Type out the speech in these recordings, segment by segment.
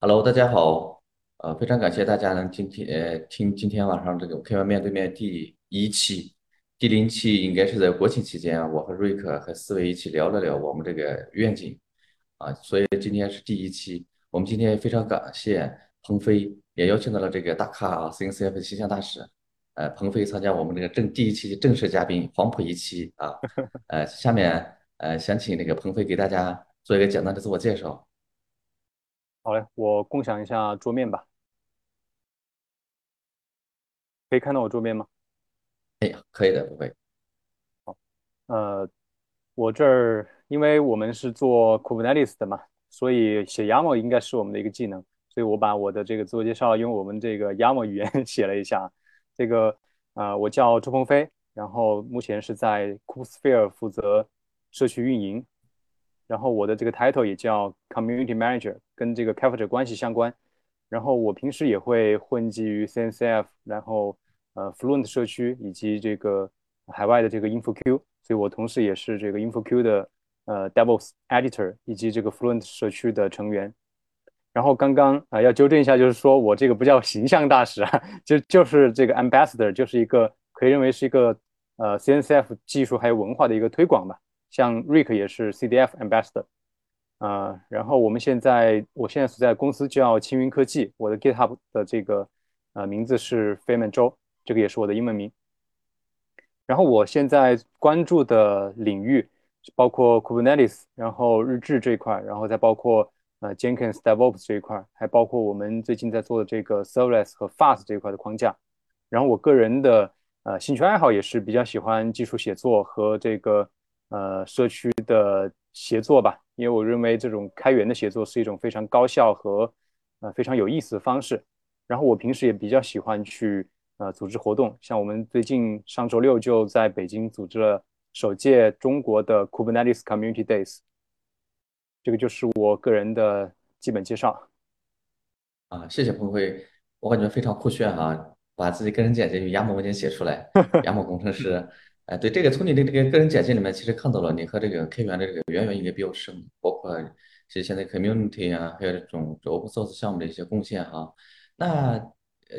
Hello，大家好，呃，非常感谢大家能今天呃听今天晚上这个开完面对面第一期，第零期应该是在国庆期间啊，我和瑞克和思维一起聊了聊我们这个愿景啊，所以今天是第一期，我们今天非常感谢鹏飞，也邀请到了这个大咖啊，CNCF 的形象大使，呃，鹏飞参加我们这个正第一期的正式嘉宾黄埔一期啊，呃，下面呃想请那个鹏飞给大家做一个简单的自我介绍。好嘞，我共享一下桌面吧，可以看到我桌面吗？哎呀，可以的，鹏飞。呃，我这儿因为我们是做 Kubernetes 的嘛，所以写 YAML 应该是我们的一个技能，所以我把我的这个自我介绍用我们这个 YAML 语言 写了一下。这个呃，我叫周鹏飞，然后目前是在 Kubesphere 负责社区运营，然后我的这个 title 也叫 Community Manager，跟这个开发者关系相关。然后我平时也会混迹于 CNCF，然后呃 Fluent 社区以及这个海外的这个 InfoQ。所以我同时也是这个 InfoQ 的呃 DevOps Editor 以及这个 Fluent 社区的成员。然后刚刚啊、要纠正一下，就是说我这个不叫形象大使啊，就就是这个 Ambassador，就是一个可以认为是一个呃 CNCF 技术还有文化的一个推广吧。像 Rick 也是 CDF Ambassador，呃，然后我们现在我现在所在公司叫青云科技，我的 GitHub 的这个呃名字是飞门周，这个也是我的英文名。然后我现在关注的领域包括 Kubernetes，然后日志这一块，然后再包括呃 Jenkins DevOps 这一块，还包括我们最近在做的这个 Serverless 和 Fast 这一块的框架。然后我个人的呃兴趣爱好也是比较喜欢技术写作和这个呃社区的协作吧，因为我认为这种开源的协作是一种非常高效和呃非常有意思的方式。然后我平时也比较喜欢去。呃组织活动，像我们最近上周六就在北京组织了首届中国的 Kubernetes Community Days，这个就是我个人的基本介绍。啊，谢谢鹏辉，我感觉非常酷炫啊，把自己个人简介用 YAML 文件写出来，YAML 工程师。哎，对，这个从你的这个个人简介里面，其实看到了你和这个开源的这个渊源应该比较深，包括其实现在 community 啊，还有这种 open source 项目的一些贡献哈。那，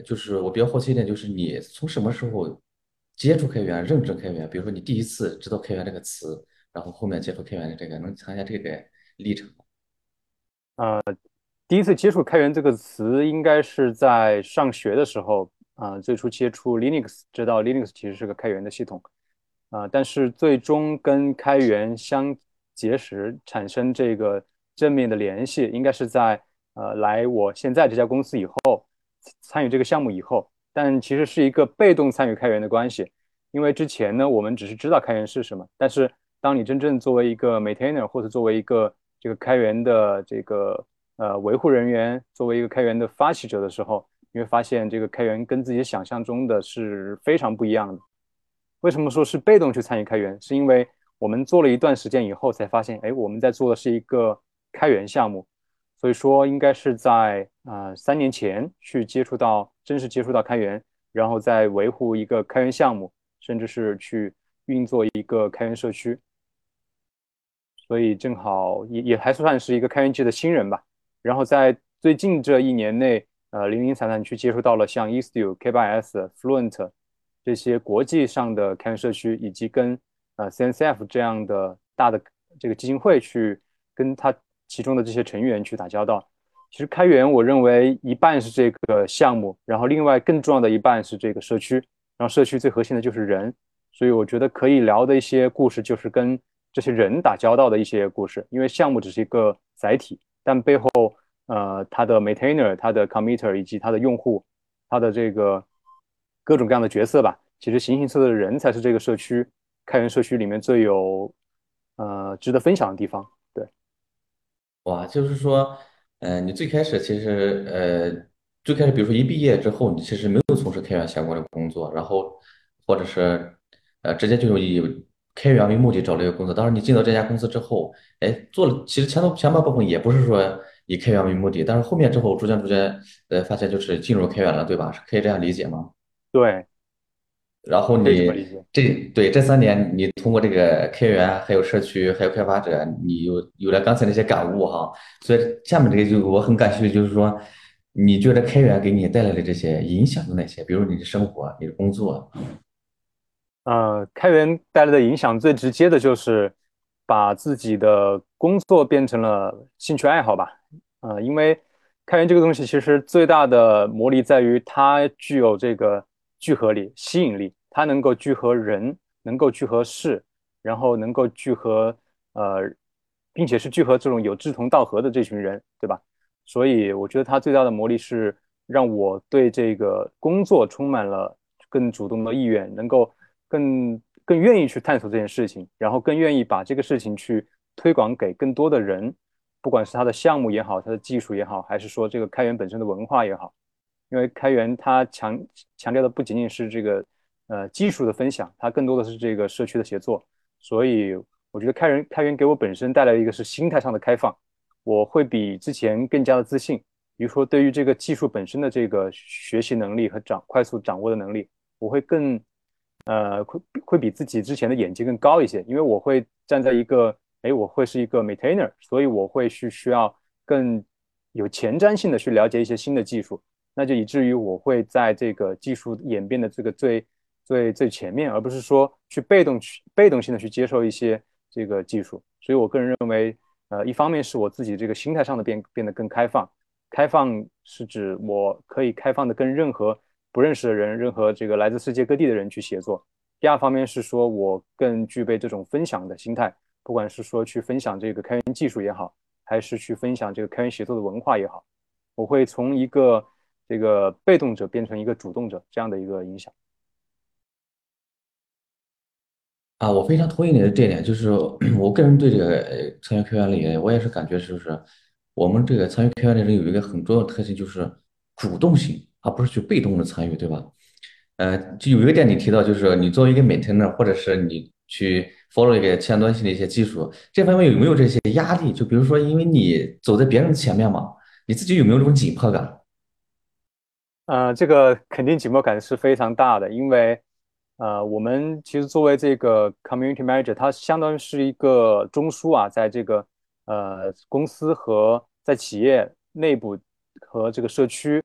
就是我比较好奇一点，就是你从什么时候接触开源、认知开源？比如说你第一次知道开源这个词，然后后面接触开源的这个，能谈一下这个历程吗？呃，第一次接触开源这个词，应该是在上学的时候啊、呃最初接触 Linux，知道 Linux 其实是个开源的系统啊、但是最终跟开源相结识，产生这个正面的联系，应该是在呃来我现在这家公司以后，参与这个项目以后，但其实是一个被动参与开源的关系，因为之前呢，我们只是知道开源是什么，但是当你真正作为一个 maintainer 或者作为一个这个开源的这个呃维护人员，作为一个开源的发起者的时候，你会发现这个开源跟自己想象中的是非常不一样的。为什么说是被动去参与开源？是因为我们做了一段时间以后才发现，哎，我们在做的是一个开源项目，所以说应该是在呃三年前去接触到，真实接触到开源，然后再维护一个开源项目，甚至是去运作一个开源社区，所以正好也也还算是一个开源界的新人吧。然后在最近这一年内，呃，零零散散去接触到了像 Istio、K8s、Fluent 这些国际上的开源社区，以及跟呃 CNCF 这样的大的这个基金会去跟它其中的这些成员去打交道。其实开源，我认为一半是这个项目，然后另外更重要的一半是这个社区，然后社区最核心的就是人，所以我觉得可以聊的一些故事就是跟这些人打交道的一些故事，因为项目只是一个载体，但背后呃它的 maintainer、它的 committer 以及它的用户，它的这个各种各样的角色吧，其实形形色色的人才是这个社区开源社区里面最有呃值得分享的地方。对，哇，就是说，呃，你最开始其实，呃，最开始比如说一毕业之后，你其实没有从事开源相关的工作，然后或者是，呃，直接就以开源为目的找了一个工作。当然，你进到这家公司之后，哎，做了，其实前头前半部分也不是说以开源为目的，但是后面之后逐渐逐渐，呃，发现就是进入开源了，对吧？是可以这样理解吗？对，然后可以这你理解。这对这三年，你通过这个开源，还有社区，还有开发者，你有有了刚才那些感悟哈。所以下面这个就我很感兴趣，就是说，你觉得开源给你带来的这些影响有哪些？比如你的生活、你的工作。呃，开源带来的影响最直接的就是把自己的工作变成了兴趣爱好吧。呃，因为开源这个东西其实最大的魔力在于它具有这个聚合力、吸引力，它能够聚合人，能够聚合事，然后能够聚合呃，并且是聚合这种有志同道合的这群人，对吧？所以我觉得它最大的魔力是让我对这个工作充满了更主动的意愿，能够。更更愿意去探索这件事情，然后更愿意把这个事情去推广给更多的人，不管是他的项目也好，他的技术也好，还是说这个开源本身的文化也好，因为开源它强强调的不仅仅是这个呃技术的分享，它更多的是这个社区的协作，所以我觉得开源开源给我本身带来一个是心态上的开放，我会比之前更加的自信，比如说对于这个技术本身的这个学习能力和掌快速掌握的能力，我会更。呃，会会比自己之前的眼界更高一些，因为我会站在一个，哎，我会是一个 maintainer，所以我会去需要更有前瞻性的去了解一些新的技术，那就以至于我会在这个技术演变的这个最最最前面，而不是说去被动去被动性的去接受一些这个技术。所以我个人认为，呃，一方面是我自己这个心态上的变变得更开放，开放是指我可以开放的跟任何。不认识的人，任何这个来自世界各地的人去协作。第二方面是说，我更具备这种分享的心态，不管是说去分享这个开源技术也好，还是去分享这个开源协作的文化也好，我会从一个这个被动者变成一个主动者这样的一个影响。啊，我非常同意你的这点，就是 我个人对这个参与开源里，我也是感觉就是，我们这个参与开源的人有一个很重要的特性，就是主动性。而不是去被动的参与，对吧？呃，就有一个点你提到，就是你作为一个 maintainer，或者是你去 follow 一个前端性的一些技术，这方面有没有这些压力？就比如说，因为你走在别人的前面嘛，你自己有没有这种紧迫感？呃，这个肯定紧迫感是非常大的，因为呃，我们其实作为这个 community manager，它相当于是一个中枢啊，在这个呃公司和在企业内部和这个社区。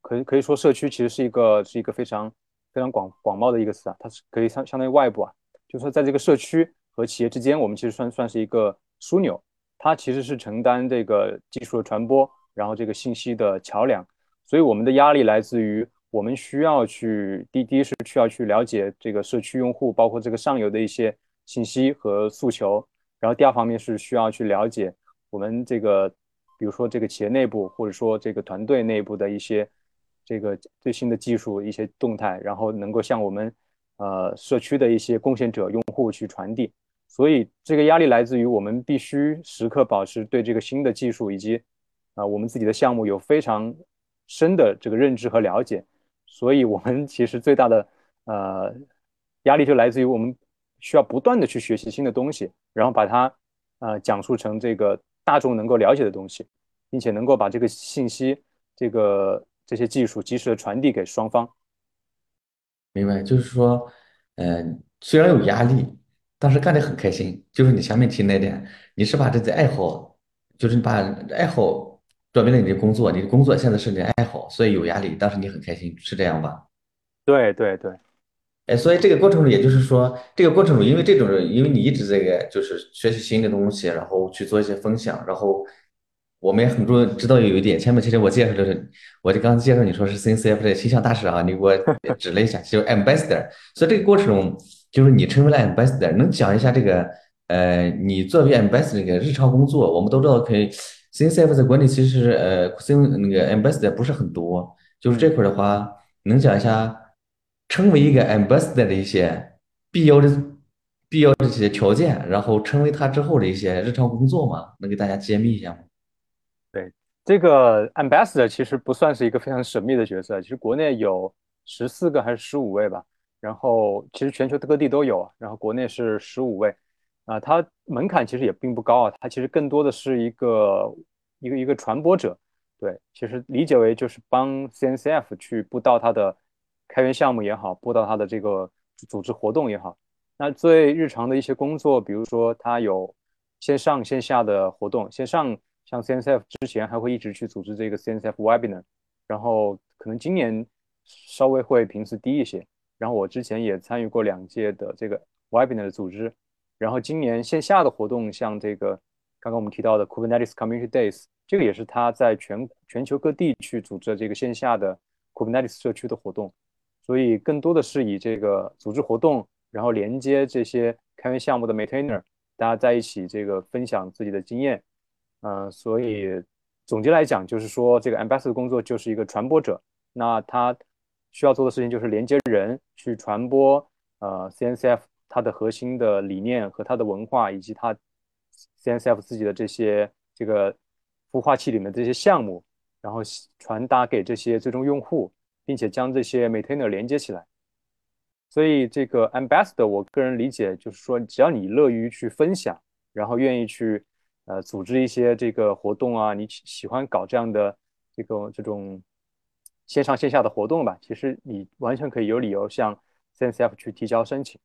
可可以说，社区其实是一个是一个非常非常广广袤的一个词啊，它是可以相相当于外部啊，就是说在这个社区和企业之间，我们其实算算是一个枢纽，它其实是承担这个技术的传播，然后这个信息的桥梁，所以我们的压力来自于我们需要去第第一是需要去了解这个社区用户，包括这个上游的一些信息和诉求，然后第二方面是需要去了解我们这个比如说这个企业内部或者说这个团队内部的一些。这个最新的技术一些动态，然后能够向我们呃社区的一些贡献者用户去传递，所以这个压力来自于我们必须时刻保持对这个新的技术以及啊我们自己的项目有非常深的这个认知和了解，所以我们其实最大的呃压力就来自于我们需要不断的去学习新的东西，然后把它呃讲述成这个大众能够了解的东西，并且能够把这个信息这个。这些技术及时的传递给双方，明白？就是说，嗯，虽然有压力，但是干得很开心。就是你前面提那点，你是把这个爱好，就是把爱好转变了你的工作，你的工作现在是你的爱好，所以有压力，但是你很开心，是这样吧？对对对，哎，所以这个过程中，也就是说，这个过程中，因为这种，因为你一直这个就是学习新的东西，然后去做一些分享，然后。我们也很多知道有一点，前面其实我介绍的是，我就刚介绍你说是 CNCF 的形象大使啊，你给我指了一下，就是 ambassador。所以这个过程中就是你成为了 ambassador，能讲一下这个呃，你作为 ambassador 个日常工作？我们都知道，可以 CNCF 在国内其实呃，C 那个 ambassador 不是很多，就是这块的话，能讲一下成为一个 ambassador 的一些必要的必要的一些条件，然后成为他之后的一些日常工作吗？能给大家揭秘一下吗？对，这个 ambassador 其实不算是一个非常神秘的角色，其实国内有十四个还是十五位吧，然后其实全球各地都有，然后国内是十五位，啊，它门槛其实也并不高啊，它其实更多的是一个一个一个传播者，对，其实理解为就是帮 CNCF 去布道它的开源项目也好，播到他的这个组织活动也好。那最日常的一些工作，比如说他有线上线下的活动，线上像 CNCF 之前还会一直去组织这个 CNCF Webinar，然后可能今年稍微会频次低一些。然后我之前也参与过两届的这个 Webinar 的组织，然后今年线下的活动，像这个刚刚我们提到的 Kubernetes Community Days，这个也是他在全全球各地去组织这个线下的 Kubernetes 社区的活动，所以更多的是以这个组织活动，然后连接这些开源项目的 Maintainer，大家在一起这个分享自己的经验，嗯，所以总结来讲就是说，这个 Ambassador 工作就是一个传播者，那他。需要做的事情就是连接人去传播，呃，CNCF 它的核心的理念和它的文化，以及它 CNCF 自己的这些这个孵化器里面这些项目，然后传达给这些最终用户，并且将这些 maintainer 连接起来。所以这个 ambassador，我个人理解就是说，只要你乐于去分享，然后愿意去呃组织一些这个活动啊，你喜欢搞这样的这个这种。线上线下的活动吧，其实你完全可以有理由向 CNCF 去提交申请。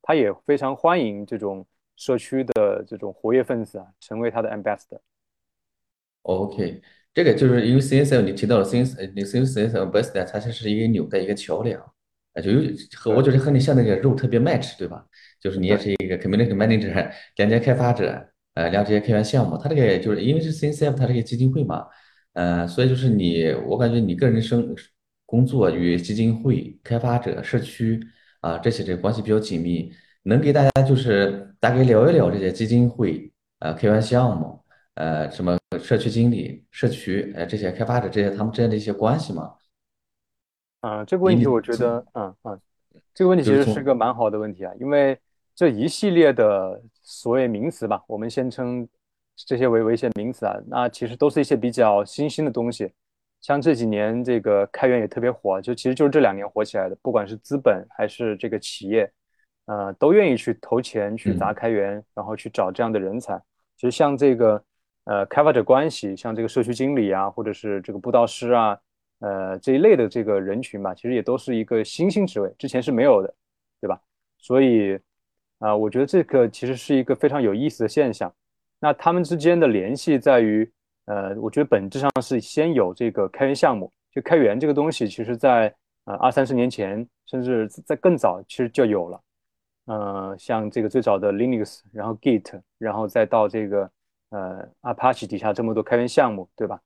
对，他也非常欢迎这种社区的这种活跃分子啊，成为他的 ambassador。OK，这个就是因为 CNCF 你提到了 CN，你 CNCF ambassador，它其实是一个纽带一个桥梁，啊，就有和我觉得和你像那个肉特别 match，对吧？就是你也是一个 community manager，连接开发者，呃，了解开源项目。他这个就是因为是 CNCF，它这个基金会嘛。呃，所以就是你，我感觉你个人生工作与基金会、开发者、社区啊这些这关系比较紧密，能给大家就是大概聊一聊这些基金会、呃开源项目、呃什么社区经理、社区呃这些开发者这些他们之间的一些关系吗？啊，这个问题我觉得，嗯嗯，这个问题其实是个蛮好的问题啊，因为这一系列的所谓名词吧，我们先称。这些为为一些名词啊，那其实都是一些比较新兴的东西。像这几年这个开源也特别火，就其实就是这两年火起来的。不管是资本还是这个企业，呃，都愿意去投钱去砸开源，然后去找这样的人才。其实像这个呃开发者关系，像这个社区经理啊，或者是这个布道师啊，呃这一类的这个人群吧，其实也都是一个新兴职位，之前是没有的，对吧？所以啊，我觉得这个其实是一个非常有意思的现象。那他们之间的联系在于，呃，我觉得本质上是先有这个开源项目，就开源这个东西，其实在呃二三十年前，甚至在更早，其实就有了。呃，像这个最早的 Linux，然后 Git，然后再到这个呃 Apache 底下这么多开源项目，对吧？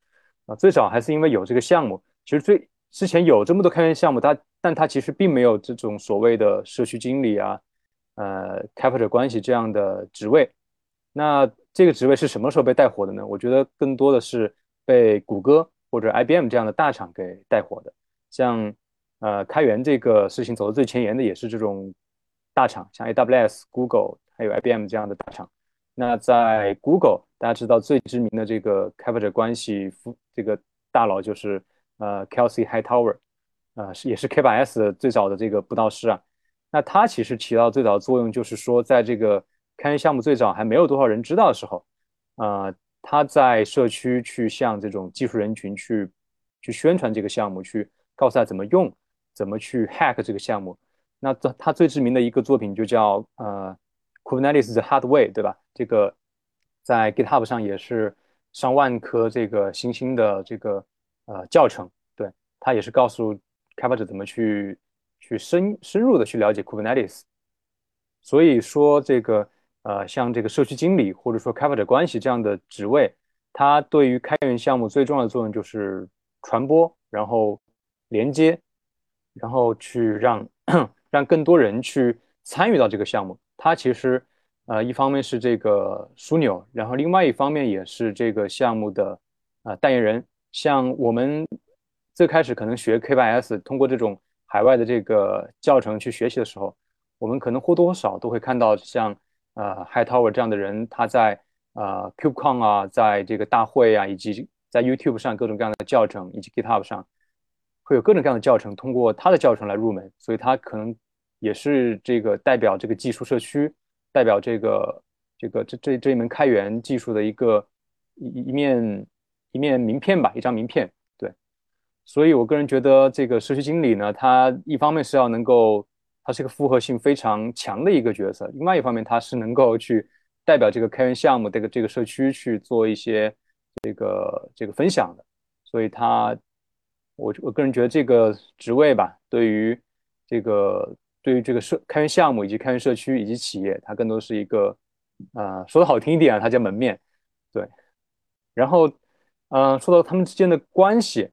啊，最早还是因为有这个项目，其实最之前有这么多开源项目，它但它其实并没有这种所谓的社区经理啊，呃，开发者关系这样的职位。那这个职位是什么时候被带火的呢？我觉得更多的是被谷歌或者 IBM 这样的大厂给带火的。像呃开源这个事情走的最前沿的也是这种大厂，像 AWS、Google 还有 IBM 这样的大厂。那在 Google，大家知道最知名的这个开发者关系这个大佬就是呃 Kelsey Hightower，呃是也是 K8s 最早的这个布道师啊。那他其实起到最早的作用就是说在这个开源项目最早还没有多少人知道的时候，呃，他在社区去向这种技术人群去去宣传这个项目，去告诉他怎么用，怎么去 hack 这个项目。那他他最知名的一个作品就叫呃 Kubernetes the Hard Way，对吧？这个在 GitHub 上也是上万颗这个星星的这个呃教程，对他也是告诉开发者怎么去去深深入的去了解 Kubernetes。所以说这个。呃，像这个社区经理或者说开发者关系这样的职位，它对于开源项目最重要的作用就是传播，然后连接，然后去让 让更多人去参与到这个项目。它其实呃，一方面是这个枢纽，然后另外一方面也是这个项目的啊代言人。像我们最开始可能学 K8s，通过这种海外的这个教程去学习的时候，我们可能或多或少都会看到像。呃，Hightower 这样的人，他在呃 KubeCon 啊，在这个大会啊，以及在 YouTube 上各种各样的教程，以及 GitHub 上会有各种各样的教程，通过他的教程来入门，所以他可能也是这个代表这个技术社区，代表这个这个这这这一门开源技术的一个一一面一面名片吧，一张名片。对，所以我个人觉得这个社区经理呢，他一方面是要能够，他是一个复合性非常强的一个角色，另外一方面他是能够去代表这个开源项目这个这个社区去做一些这个这个分享的，所以他我我个人觉得这个职位吧，对于这个对于这个社开源项目以及开源社区以及企业，它更多是一个啊说的好听一点啊，它叫门面，对，然后嗯说到他们之间的关系。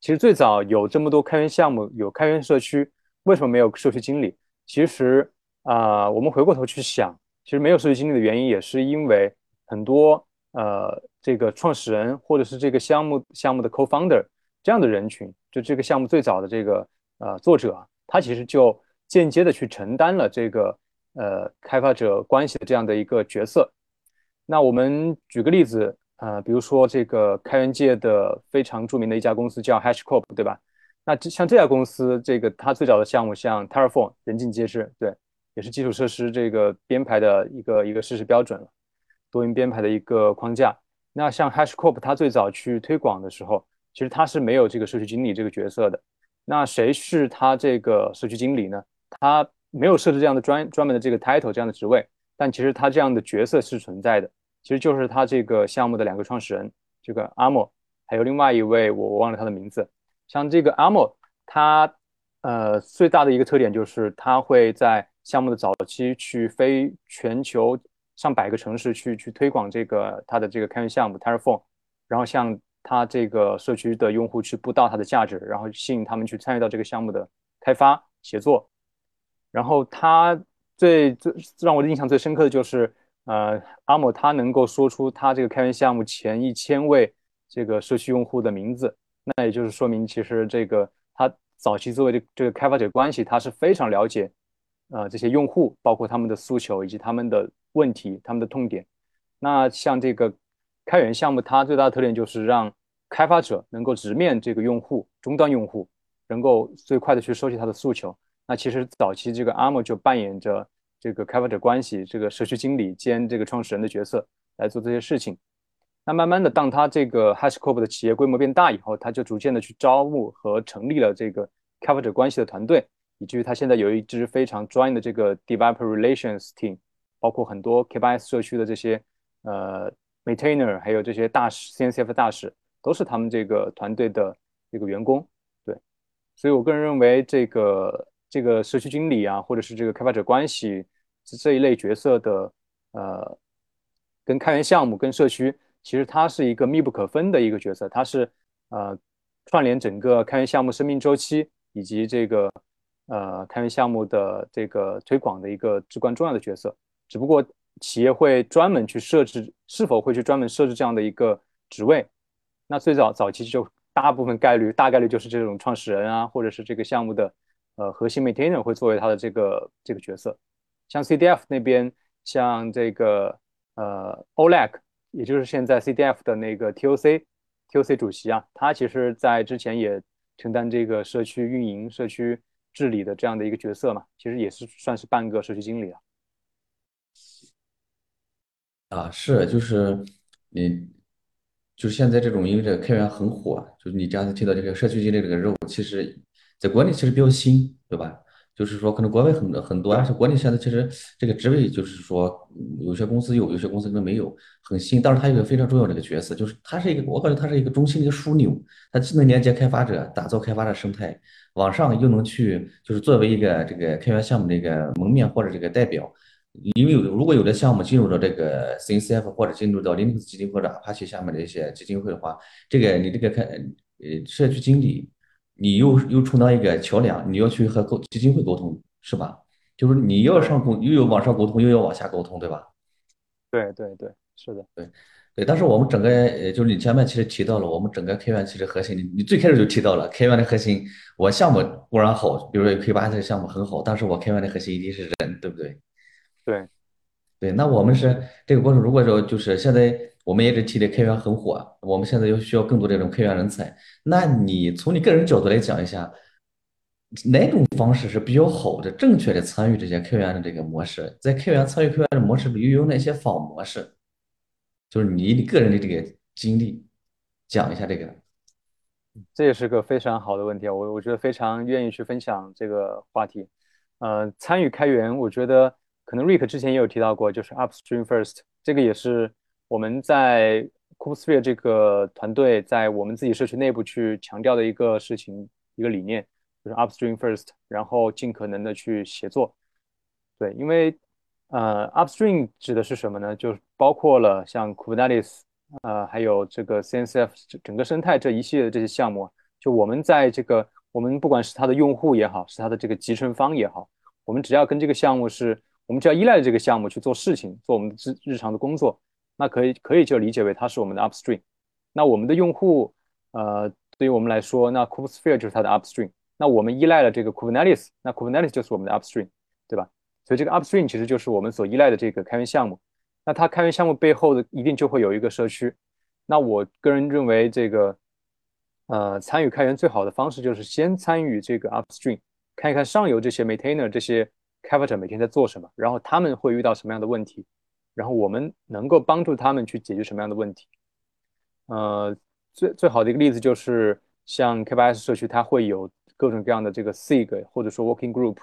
其实最早有这么多开源项目，有开源社区，为什么没有社区经理？其实啊，我们回过头去想，其实没有社区经理的原因，也是因为很多呃这个创始人或者是这个项目项目的 co-founder 这样的人群，就这个项目最早的这个呃作者，他其实就间接的去承担了这个呃开发者关系的这样的一个角色。那我们举个例子。呃，比如说这个开源界的非常著名的一家公司叫 HashCorp，对吧？那这像这家公司，这个它最早的项目像 Terraform，人尽皆知，对，也是基础设施这个编排的一个一个事实标准了，多云编排的一个框架。那像 HashiCorp，它最早去推广的时候，其实它是没有这个社区经理这个角色的。那谁是他这个社区经理呢？他没有设置这样的专专门的这个 title 这样的职位，但其实他这样的角色是存在的。其实就是他这个项目的两个创始人，这个阿莫，还有另外一位我我忘了他的名字。像这个阿莫，他呃最大的一个特点就是他会在项目的早期去飞全球上百个城市去去推广这个他的这个开源项目 Terraform，然后向他这个社区的用户去布道他的价值，然后吸引他们去参与到这个项目的开发协作。然后他最最让我印象最深刻的就是。呃，阿莫他能够说出他这个开源项目前一千位这个社区用户的名字，那也就是说明，其实这个他早期作为这这个开发者关系，他是非常了解，呃，这些用户，包括他们的诉求以及他们的问题、他们的痛点。那像这个开源项目，它最大的特点就是让开发者能够直面这个用户、终端用户，能够最快的去收集他的诉求。那其实早期这个阿莫就扮演着。这个开发者关系，这个社区经理兼这个创始人的角色来做这些事情。那慢慢的，当他这个 HashiCorp 的企业规模变大以后，他就逐渐的去招募和成立了这个开发者关系的团队，以至于他现在有一支非常专业的这个 Developer Relations Team，包括很多 K8s 社区的这些呃 Maintainer，还有这些大使 CNCF 大使，都是他们这个团队的这个员工。对，所以我个人认为这个。这个社区经理啊，或者是这个开发者关系是这一类角色的，呃，跟开源项目、跟社区，其实它是一个密不可分的一个角色，它是呃串联整个开源项目生命周期以及这个呃开源项目的这个推广的一个至关重要的角色。只不过企业会专门去设置，是否会去专门设置这样的一个职位？那最早早期就大部分概率大概率就是这种创始人啊，或者是这个项目的。呃，核心 maintainer 会作为他的这个这个角色，像 CDF 那边，像这个呃 Oleg，也就是现在 CDF 的那个 TOC TOC 主席啊，他其实在之前也承担这个社区运营、社区治理的这样的一个角色嘛，其实也是算是半个社区经理了。啊，是，就是你，就是现在这种因为这个开源很火，就是你刚才提到这个社区经理这个任务，其实。在国内其实比较新，对吧？就是说，可能国外很多很多，而且国内现在其实这个职位就是说，有些公司有，有些公司可能没有，很新。但是它有一个非常重要的一个角色，就是它是一个，我感觉它是一个中心的一个枢纽，它既能连接开发者，打造开发的生态，往上又能去就是作为一个这个开源项目的一个门面或者这个代表。因为有如果有的项目进入到这个 CNCF 或者进入到 Linux 基金或者 Apache 下面的一些基金会的话，这个你这个开呃社区经理。你又又充当一个桥梁，你要去和沟基金会沟通，是吧？就是你要上沟，又有往上沟通，又要往下沟通，对吧？对对对，是的，对对。但是我们整个，呃，就是你前面其实提到了，我们整个开源其实核心，你你最开始就提到了开源的核心。我项目固然好，比如说 K 八这个项目很好，但是我开源的核心一定是人，对不对？对对。那我们是这个过程，如果说就是现在。我们也是提的开源很火，我们现在又需要更多这种开源人才。那你从你个人角度来讲一下，哪种方式是比较好的、正确的参与这些开源的这个模式？在开源参与开源的模式里，又有哪些仿模式？就是你你个人的这个经历，讲一下这个。这也是个非常好的问题啊，我我觉得非常愿意去分享这个话题。呃，参与开源，我觉得可能 Rick 之前也有提到过，就是 upstream first，这个也是我们在 Kubesphere 这个团队在我们自己社区内部去强调的一个事情，一个理念，就是 upstream first，然后尽可能的去协作。对，因为呃，upstream 指的是什么呢？就是包括了像 Kubernetes。呃，还有这个 CNCF 整个生态这一系列的这些项目，就我们在这个我们不管是它的用户也好，是它的这个集成方也好，我们只要跟这个项目是，我们只要依赖这个项目去做事情，做我们日日常的工作，那可以可以就理解为它是我们的 upstream。那我们的用户，呃，对于我们来说，那 Kubesphere 就是它的 upstream。那我们依赖了这个 Kubernetes，那 Kubernetes 就是我们的 upstream，对吧？所以这个 upstream 其实就是我们所依赖的这个开源项目。那它开源项目背后的一定就会有一个社区。那我个人认为，这个呃参与开源最好的方式就是先参与这个 upstream，看一看上游这些 maintainer 这些开发者每天在做什么，然后他们会遇到什么样的问题，然后我们能够帮助他们去解决什么样的问题。呃，最最好的一个例子就是像 K8s 社区，它会有各种各样的这个 SIG 或者说 working group，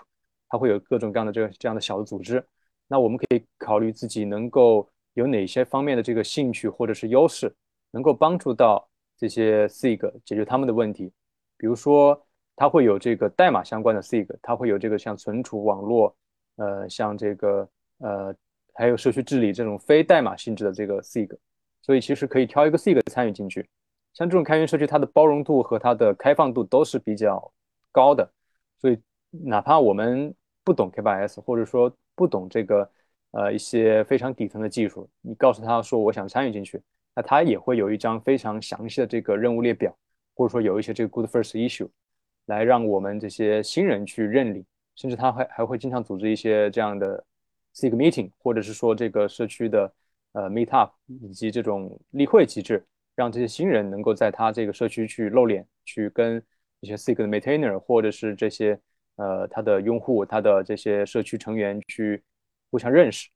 它会有各种各样的这个这样的小的组织。那我们可以考虑自己能够有哪些方面的这个兴趣或者是优势，能够帮助到这些 SIG 解决他们的问题。比如说，它会有这个代码相关的 SIG，它会有这个像存储网络，呃，像这个呃，还有社区治理这种非代码性质的这个 SIG。所以其实可以挑一个 SIG 参与进去。像这种开源社区，它的包容度和它的开放度都是比较高的。所以哪怕我们不懂 K8s，或者说不懂这个呃一些非常底层的技术，你告诉他说我想参与进去，那他也会有一张非常详细的这个任务列表，或者说有一些这个 good first issue，来让我们这些新人去认领，甚至他还还会经常组织一些这样的 SIG meeting，或者是说这个社区的呃 meet up，以及这种例会机制，让这些新人能够在他这个社区去露脸，去跟一些 SIG 的 maintainer 或者是这些。呃，他的用户，他的这些社区成员去互相认识，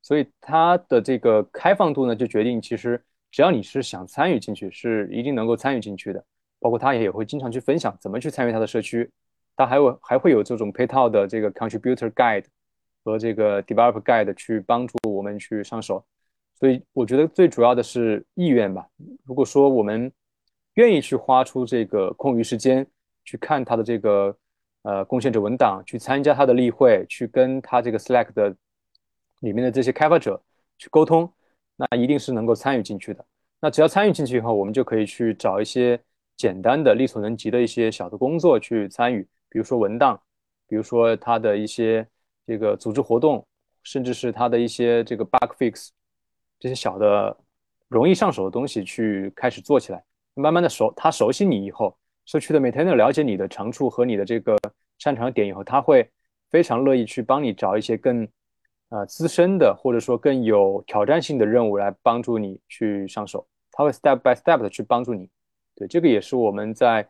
所以它的这个开放度呢，就决定其实只要你是想参与进去，是一定能够参与进去的。包括他也也会经常去分享怎么去参与他的社区，他还有还会有这种配套的这个 contributor guide 和这个 developer guide 去帮助我们去上手。所以我觉得最主要的是意愿吧。如果说我们愿意去花出这个空余时间去看他的这个。呃，贡献者文档去参加他的例会，去跟他这个 Slack 的里面的这些开发者去沟通，那一定是能够参与进去的。那只要参与进去以后，我们就可以去找一些简单的、力所能及的一些小的工作去参与，比如说文档，比如说他的一些这个组织活动，甚至是他的一些这个 bug fix 这些小的容易上手的东西去开始做起来。慢慢的熟，他熟悉你以后。社区的 maintainer 了解你的长处和你的这个擅长点以后，他会非常乐意去帮你找一些更呃资深的或者说更有挑战性的任务来帮助你去上手。他会 step by step 的去帮助你。对，这个也是我们在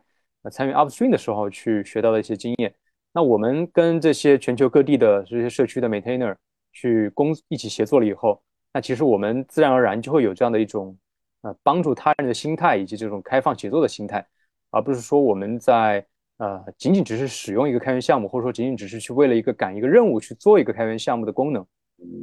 参与 upstream 的时候去学到的一些经验。那我们跟这些全球各地的这些社区的 maintainer 去工一起协作了以后，那其实我们自然而然就会有这样的一种呃帮助他人的心态以及这种开放协作的心态。而不是说我们在呃仅仅只是使用一个开源项目，或者说仅仅只是去为了一个赶一个任务去做一个开源项目的功能。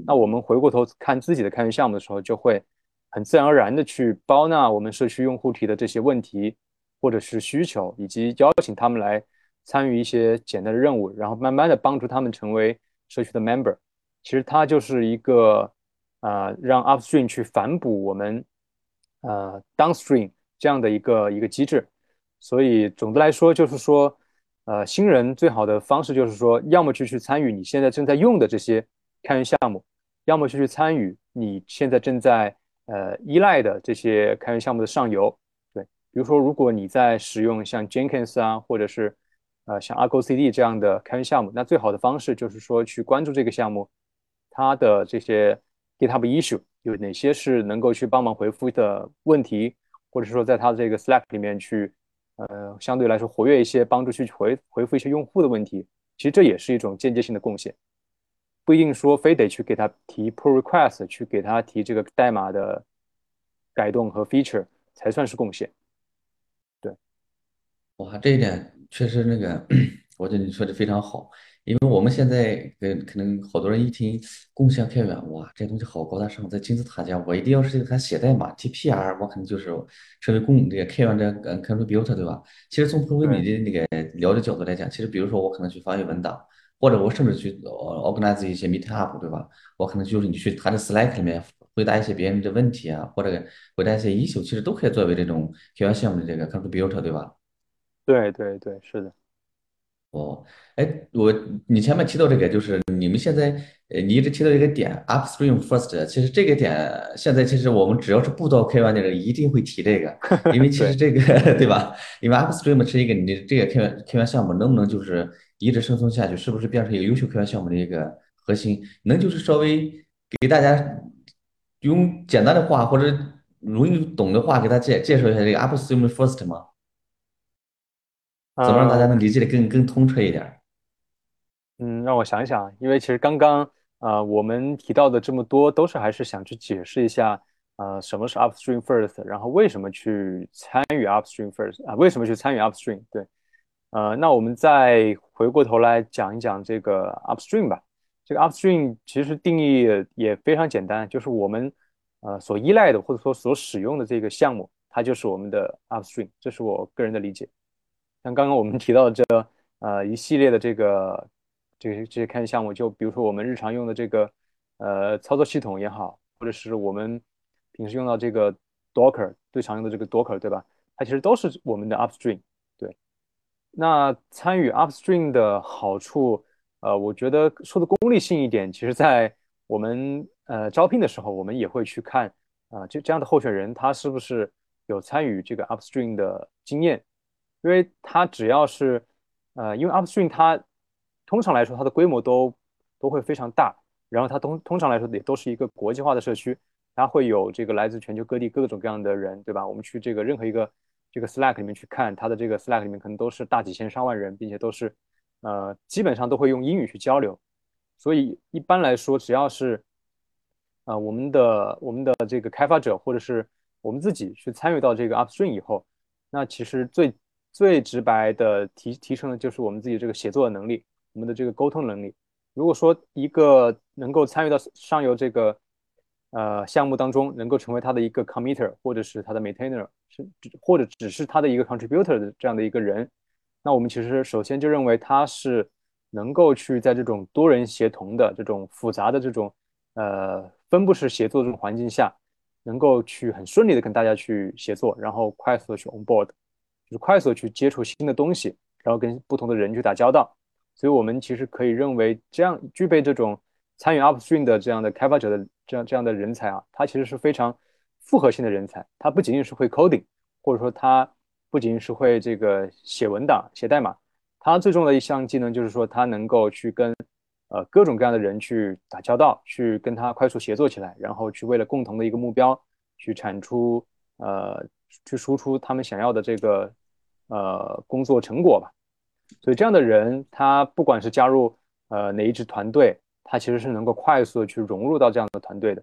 那我们回过头看自己的开源项目的时候，就会很自然而然的去包纳我们社区用户提的这些问题或者是需求，以及邀请他们来参与一些简单的任务，然后慢慢的帮助他们成为社区的 member。其实它就是一个啊让 upstream 去反哺我们呃 downstream 这样的一个一个机制。所以总的来说，就是说，呃，新人最好的方式就是说，要么就去参与你现在正在用的这些开源项目，要么就去参与你现在正在呃依赖的这些开源项目的上游。对，比如说，如果你在使用像 Jenkins 啊，或者是呃像 Argo CD 这样的开源项目，那最好的方式就是说去关注这个项目，它的这些 GitHub issue 有哪些是能够去帮忙回复的问题，或者说在它的这个 Slack 里面去。呃，相对来说活跃一些，帮助去回回复一些用户的问题，其实这也是一种间接性的贡献，不一定说非得去给他提 pull request，去给他提这个代码的改动和 feature 才算是贡献。对，哇，这一点确实那个，我觉得你说的非常好，因为我们现在呃可能好多人一听共享开源，哇，这东西好高大上，在金字塔尖，我一定要是它写代码 TPR，我可能就是成为共这个开源的呃 contributor，对吧？其实从回你对的那个聊的角度来讲，其实比如说我可能去发一个文档，或者我甚至去呃 organize 一些 meetup，对吧？我可能就是你去他的 Slack 里面回答一些别人的问题啊，或者回答一些 issue，其实都可以作为这种开源项目的这个 contributor，对吧？对对对，是的。哦，哎，我你前面提到这个，就是你们现在，呃，你一直提到一个点，upstream first。其实这个点，现在其实我们只要是步道开源的人，一定会提这个，因为其实，这个，对吧？因为 upstream 是一个你这个开源开源项目能不能就是一直生存下去，是不是变成一个优秀开源项目的一个核心？能就是稍微给大家用简单的话或者容易懂的话给大家介介绍一下这个 upstream first 吗？怎么让大家，能理解的更更通彻一点？嗯，让我想想，因为其实刚刚啊、呃我们提到的这么多，都是还是想去解释一下，呃，什么是 upstream first，然后为什么去参与 upstream first 啊、为什么去参与 upstream？对，呃，那我们再回过头来讲一讲这个 upstream 吧。这个 upstream 其实定义也非常简单，就是我们呃所依赖的或者说所使用的这个项目，它就是我们的 upstream，这是我个人的理解。像刚刚我们提到的这呃一系列的这个这个这些开源项目，就比如说我们日常用的这个呃操作系统也好，或者是我们平时用到这个 Docker 最常用的这个 Docker，对吧？它其实都是我们的 upstream。对，那参与 upstream 的好处，呃，我觉得说的功利性一点，其实在我们呃招聘的时候，我们也会去看啊、这这样的候选人他是不是有参与这个 upstream 的经验，因为他只要是呃，因为 upstream 它通常来说它的规模都都会非常大，然后它通通常来说也都是一个国际化的社区，它会有这个来自全球各地各种各样的人，对吧？我们去这个任何一个这个 Slack 里面去看，它的这个 Slack 里面可能都是大几千上万人，并且都是呃基本上都会用英语去交流，所以一般来说，只要是啊、呃我们的我们的这个开发者或者是我们自己去参与到这个 upstream 以后，那其实最最直白的提提升的就是我们自己这个写作的能力，我们的这个沟通能力。如果说一个能够参与到上游这个呃项目当中，能够成为他的一个 committer 或者是他的 maintainer，是或者只是他的一个 contributor 的这样的一个人，那我们其实首先就认为他是能够去在这种多人协同的这种复杂的这种呃分布式协作这种环境下，能够去很顺利的跟大家去协作，然后快速的去 on board，就是快速去接触新的东西，然后跟不同的人去打交道。所以我们其实可以认为，这样具备这种参与 upstream 的这样的开发者的这样这样的人才啊，他其实是非常复合性的人才。他不仅仅是会 coding，或者说他不仅仅是会这个写文档、写代码，他最重要的一项技能就是说，他能够去跟呃各种各样的人去打交道，去跟他快速协作起来，然后去为了共同的一个目标去产出呃去输出他们想要的这个呃工作成果吧。所以这样的人，他不管是加入呃哪一支团队，他其实是能够快速的去融入到这样的团队的。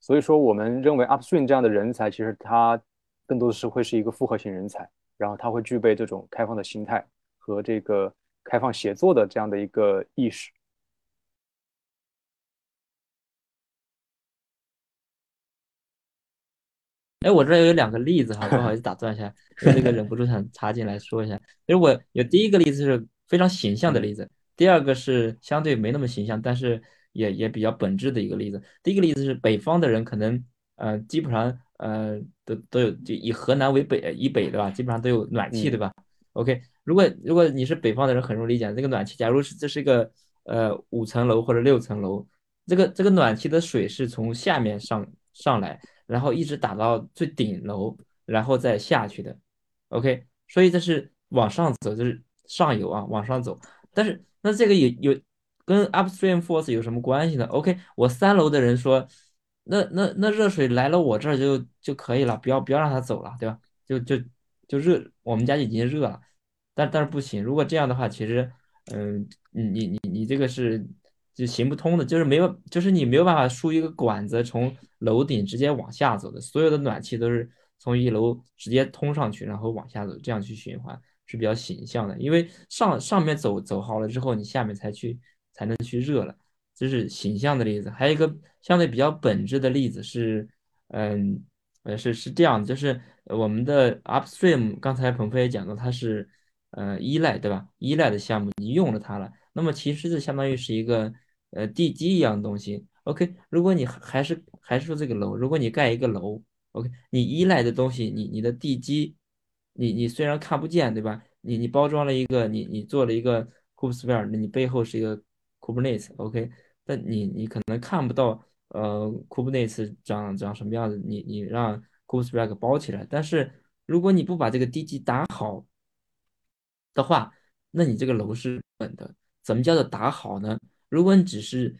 所以说，我们认为 Upstream 这样的人才，其实他更多的是会是一个复合型人才，然后他会具备这种开放的心态和这个开放协作的这样的一个意识。哎，我这儿有两个例子哈，不好意思 打断一下，这个忍不住想插进来说一下。其实我有第一个例子是非常形象的例子，第二个是相对没那么形象，但是也也比较本质的一个例子。第一个例子是北方的人可能呃基本上呃都都有，就以河南为北以北对吧？基本上都有暖气对嗯吧？OK，如果如果你是北方的人，很容易理解这个暖气，假如是这是一个呃五层楼或者六层楼，这个这个暖气的水是从下面上上来。然后一直打到最顶楼，然后再下去的。OK，所以这是往上走，就是上游啊，往上走。但是那这个有有跟 upstream force 有什么关系呢？OK，我三楼的人说，那那那热水来了我这儿就就可以了，不要不要让它走了，对吧？就就就热，我们家已经热了，但但是不行，如果这样的话，其实嗯，你你你你这个是就行不通的，就是没有，就是你没有办法输一个管子从楼顶直接往下走的，所有的暖气都是从一楼直接通上去，然后往下走，这样去循环。是比较形象的，因为上上面走走好了之后，你下面才去才能去热了，这是形象的例子。还有一个相对比较本质的例子是，嗯，呃，是是这样，就是我们的 upstream，刚才鹏飞也讲到，它是呃依赖，对吧？依赖的项目你用了它了，那么其实就相当于是一个呃地基一样的东西。OK，如果你还是还是说这个楼，如果你盖一个楼，OK，你依赖的东西，你你的地基。你你虽然看不见，对吧？你你包装了一个，你你做了一个 kubesphere，那你背后是一个 Kubernetes，OK？但你你可能看不到，呃，Kubernetes 长长什么样子，你你让 kubesphere 给包起来。但是如果你不把这个地基打好的话，那你这个楼是稳的。怎么叫做打好呢？如果你只是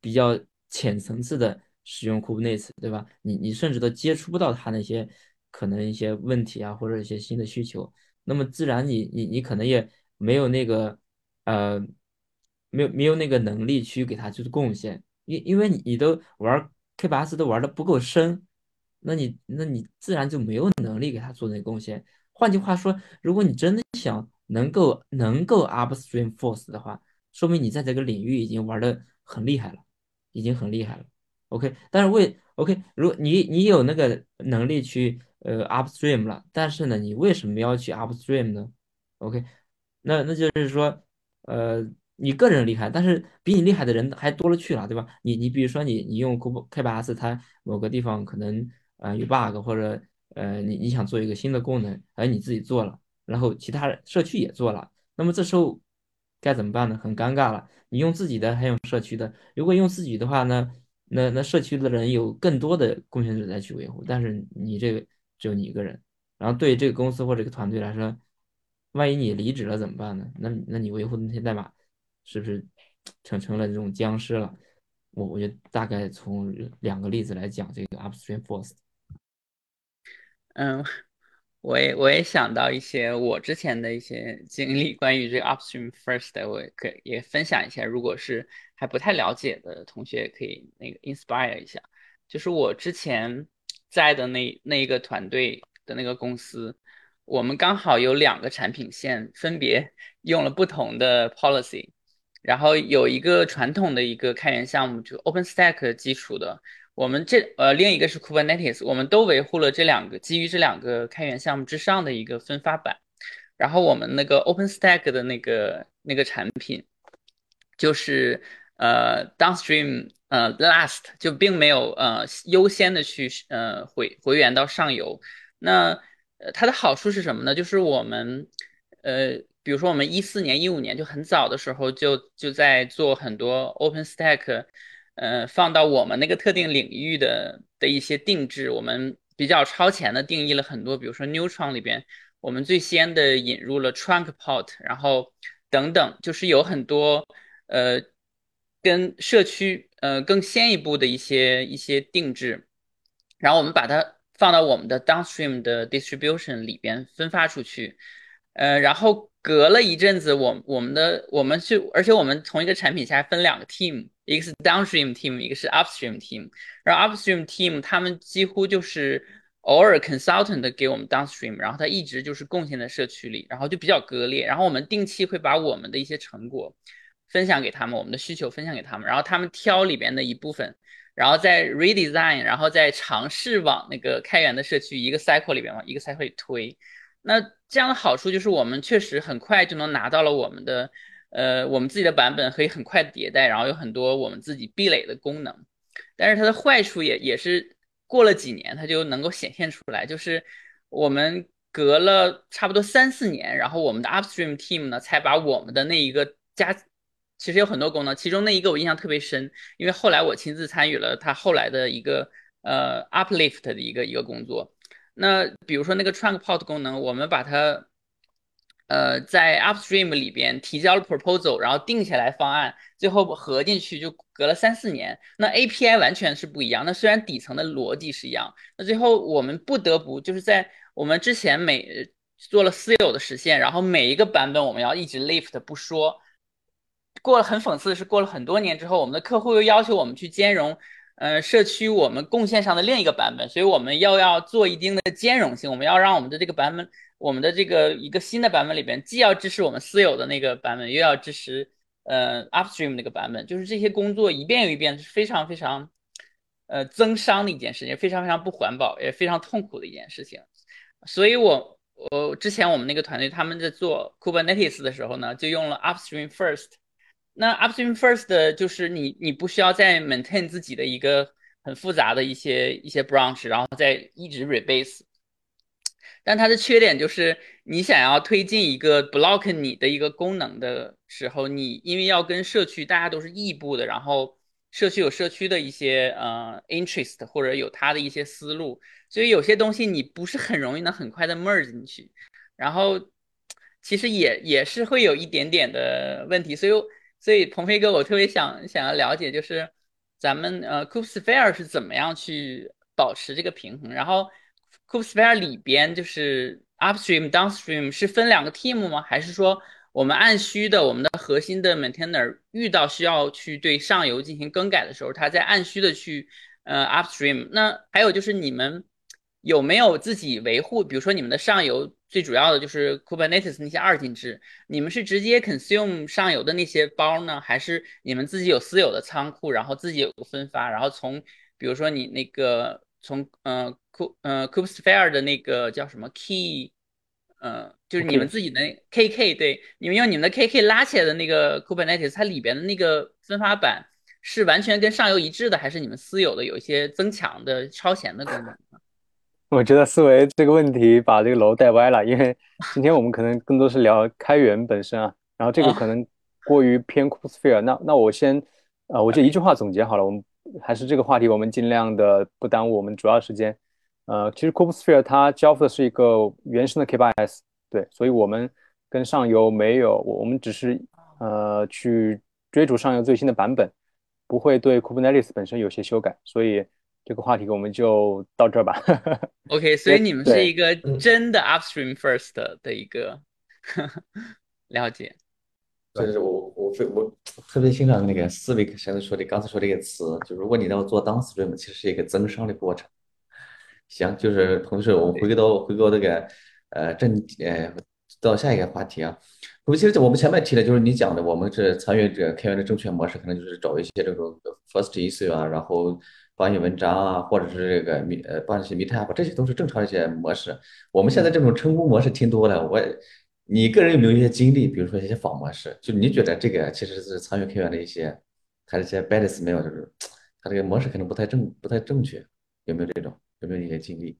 比较浅层次的使用 Kubernetes，对吧？你你甚至都接触不到它那些。可能一些问题啊，或者一些新的需求，那么自然你你你可能也没有那个呃，没有没有那个能力去给他去贡献，因因为你你都玩 K 八 S 都玩的不够深，那你那你自然就没有能力给他做那个贡献。换句话说，如果你真的想能够能够 upstream force 的话，说明你在这个领域已经玩的很厉害了，已经很厉害了。OK，但是为 OK，如你你有那个能力去。呃，upstream 了，但是呢，你为什么要去 upstream 呢？OK，那那就是说，呃，你个人厉害，但是比你厉害的人还多了去了，对吧？你你比如说你你用 K 八 S，它某个地方可能呃有 bug，或者呃你你想做一个新的功能，而你自己做了，然后其他社区也做了，那么这时候该怎么办呢？很尴尬了。你用自己的还用社区的？如果用自己的话呢，那那社区的人有更多的贡献者在去维护，但是你这个。只有你一个人，然后对这个公司或这个团队来说，万一你离职了怎么办呢？那那你维护的那些代码是不是成成了这种僵尸了？我我觉得大概从两个例子来讲这个 upstream force。嗯，我也我也想到一些我之前的一些经历，关于这个 upstream first，我也可也分享一下。如果是还不太了解的同学，可以那个 inspire 一下。就是我之前。在的那那一个团队的那个公司，我们刚好有两个产品线，分别用了不同的 policy，然后有一个传统的一个开源项目，就 OpenStack 基础的，我们这呃另一个是 Kubernetes，我们都维护了这两个基于这两个开源项目之上的一个分发版，然后我们那个 OpenStack 的那个那个产品，就是呃 downstream。呃，last 就并没有呃优先的去呃回回源到上游。那呃它的好处是什么呢？就是我们呃比如说我们一四年、一五年就很早的时候就就在做很多 OpenStack，呃放到我们那个特定领域的的一些定制。我们比较超前的定义了很多，比如说 Neutron 里边，我们最先的引入了 TrunkPort，然后等等，就是有很多呃。跟社区呃更先一步的一些一些定制，然后我们把它放到我们的 downstream 的 distribution 里边分发出去，呃，然后隔了一阵子，我我们的我们是，而且我们同一个产品下分两个 team，一个是 downstream team，一个是 upstream team，然后 upstream team 他们几乎就是偶尔 consultant 给我们 downstream，然后他一直就是贡献在社区里，然后就比较割裂，然后我们定期会把我们的一些成果。分享给他们，我们的需求分享给他们，然后他们挑里边的一部分，然后再 redesign，然后再尝试往那个开源的社区一个 cycle 里边往一个 cycle 里推。那这样的好处就是我们确实很快就能拿到了我们的呃我们自己的版本，可以很快迭代，然后有很多我们自己壁垒的功能。但是它的坏处也也是过了几年它就能够显现出来，就是我们隔了差不多三四年，然后我们的 upstream team 呢才把我们的那一个加。其实有很多功能，其中那一个我印象特别深，因为后来我亲自参与了他后来的一个呃 uplift 的一个一个工作。那比如说那个 trunkport 功能，我们把它呃在 upstream 里边提交了 proposal，然后定下来方案，最后合进去就隔了三四年。那 API 完全是不一样，那虽然底层的逻辑是一样，那最后我们不得不就是在我们之前每做了私有的实现，然后每一个版本我们要一直 lift 不说。过了很讽刺的是，过了很多年之后，我们的客户又要求我们去兼容，呃，社区我们贡献上的另一个版本，所以我们又要做一定的兼容性，我们要让我们的这个版本我们的这个一个新的版本里边，既要支持我们私有的那个版本，又要支持呃 Upstream 那个版本，就是这些工作一遍又一遍，是非常非常呃增伤的一件事情，非常非常不环保，也非常痛苦的一件事情。所以我我之前我们那个团队他们在做 Kubernetes 的时候呢，就用了 Upstream First。那 Upstream First 就是你你不需要再 maintain 自己的一个很复杂的一些一些 branch，然后再一直 rebase。但它的缺点就是，你想要推进一个 block 你的一个功能的时候，你因为要跟社区大家都是异步的，然后社区有社区的一些呃 interest 或者有它的一些思路，所以有些东西你不是很容易能很快的 merge 进去，然后其实也也是会有一点点的问题，所以所以鹏飞哥，我特别想想要了解，就是咱们呃 Kubesphere 是怎么样去保持这个平衡，然后。Kubesphere 里边就是 upstream、downstream 是分两个 team 吗？还是说我们按需的，我们的核心的 maintainer 遇到需要去对上游进行更改的时候，他在按需的去呃 upstream？那还有就是你们有没有自己维护？比如说你们的上游最主要的就是 Kubernetes 那些二进制，你们是直接 consume 上游的那些包呢，还是你们自己有私有的仓库，然后自己有个分发，然后从比如说你那个从呃。Ku 呃 Kubesphere 的那个叫什么 Key，呃，就是你们自己的 KK，对，你们用你们的 KK 拉起来的那个 Kubernetes，它里边的那个分发板是完全跟上游一致的，还是你们私有的有一些增强的超前的功能？我觉得思维这个问题把这个楼带歪了，因为今天我们可能更多是聊开源本身啊，然后这个可能过于偏 Kubesphere，那那我先，呃，我就一句话总结好了，我们还是这个话题，我们尽量的不耽误我们主要时间。呃，其实 Kubesphere 它交付的是一个原生的 K8s，对，所以我们跟上游没有，我们只是呃去追逐上游最新的版本，不会对 Kubernetes 本身有些修改，所以这个话题我们就到这儿吧。OK，所以你们是一个真的 Upstream First 的一个了解。就是我我非我特别欣赏那个思维现在说的刚才说这个词，就如果你要做 Downstream，其实是一个增商的过程。行，就是同时我们回到回到这个呃正呃到下一个话题啊。我其实我们前面提的就是你讲的，我们是参与者开源的正确模式，可能就是找一些这种 first issue 啊，然后翻译文章啊，或者是这个密呃帮一些 meetup，这些都是正常一些模式。我们现在这种成功模式挺多的，我你个人有没有一些经历？比如说一些仿模式，就你觉得这个其实是参与开源的一些，它这些 bad smell，就是 它这个模式可能不太正不太正确，有没有这种？有没有一些经历？